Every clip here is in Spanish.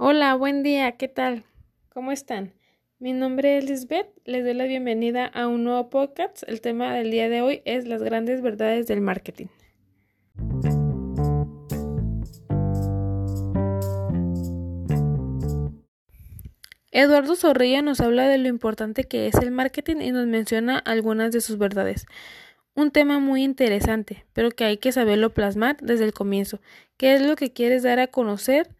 Hola, buen día, ¿qué tal? ¿Cómo están? Mi nombre es Lisbeth, les doy la bienvenida a un nuevo podcast. El tema del día de hoy es las grandes verdades del marketing. Eduardo Zorrilla nos habla de lo importante que es el marketing y nos menciona algunas de sus verdades. Un tema muy interesante, pero que hay que saberlo plasmar desde el comienzo. ¿Qué es lo que quieres dar a conocer?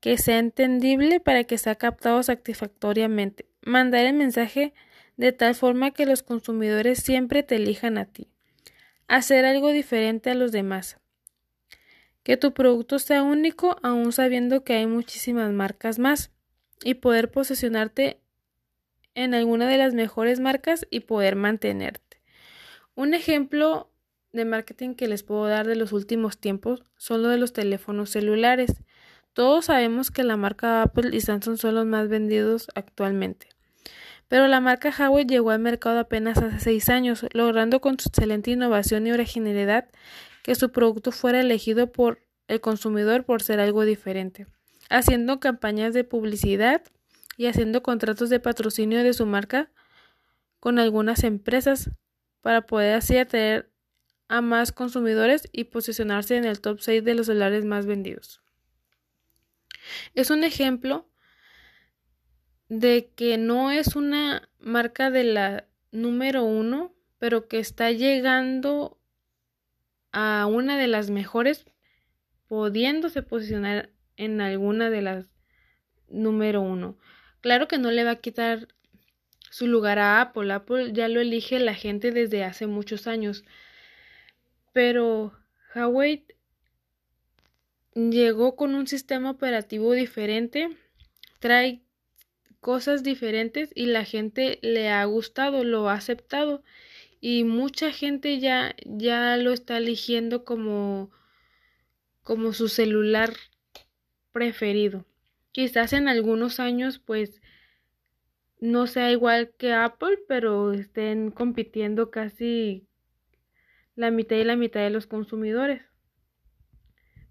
Que sea entendible para que sea captado satisfactoriamente. Mandar el mensaje de tal forma que los consumidores siempre te elijan a ti. Hacer algo diferente a los demás. Que tu producto sea único aún sabiendo que hay muchísimas marcas más. Y poder posicionarte en alguna de las mejores marcas y poder mantenerte. Un ejemplo de marketing que les puedo dar de los últimos tiempos son lo de los teléfonos celulares. Todos sabemos que la marca Apple y Samsung son los más vendidos actualmente. Pero la marca Huawei llegó al mercado apenas hace seis años, logrando con su excelente innovación y originalidad que su producto fuera elegido por el consumidor por ser algo diferente, haciendo campañas de publicidad y haciendo contratos de patrocinio de su marca con algunas empresas para poder así atraer a más consumidores y posicionarse en el top 6 de los celulares más vendidos. Es un ejemplo de que no es una marca de la número uno, pero que está llegando a una de las mejores, pudiéndose posicionar en alguna de las número uno. Claro que no le va a quitar su lugar a Apple. Apple ya lo elige la gente desde hace muchos años. Pero Huawei llegó con un sistema operativo diferente, trae cosas diferentes y la gente le ha gustado, lo ha aceptado y mucha gente ya ya lo está eligiendo como como su celular preferido. Quizás en algunos años pues no sea igual que Apple, pero estén compitiendo casi la mitad y la mitad de los consumidores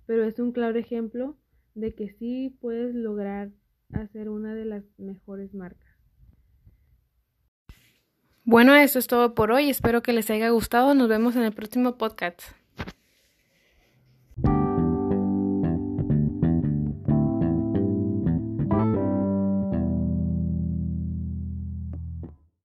pero es un claro ejemplo de que sí puedes lograr hacer una de las mejores marcas. Bueno, eso es todo por hoy. Espero que les haya gustado. Nos vemos en el próximo podcast.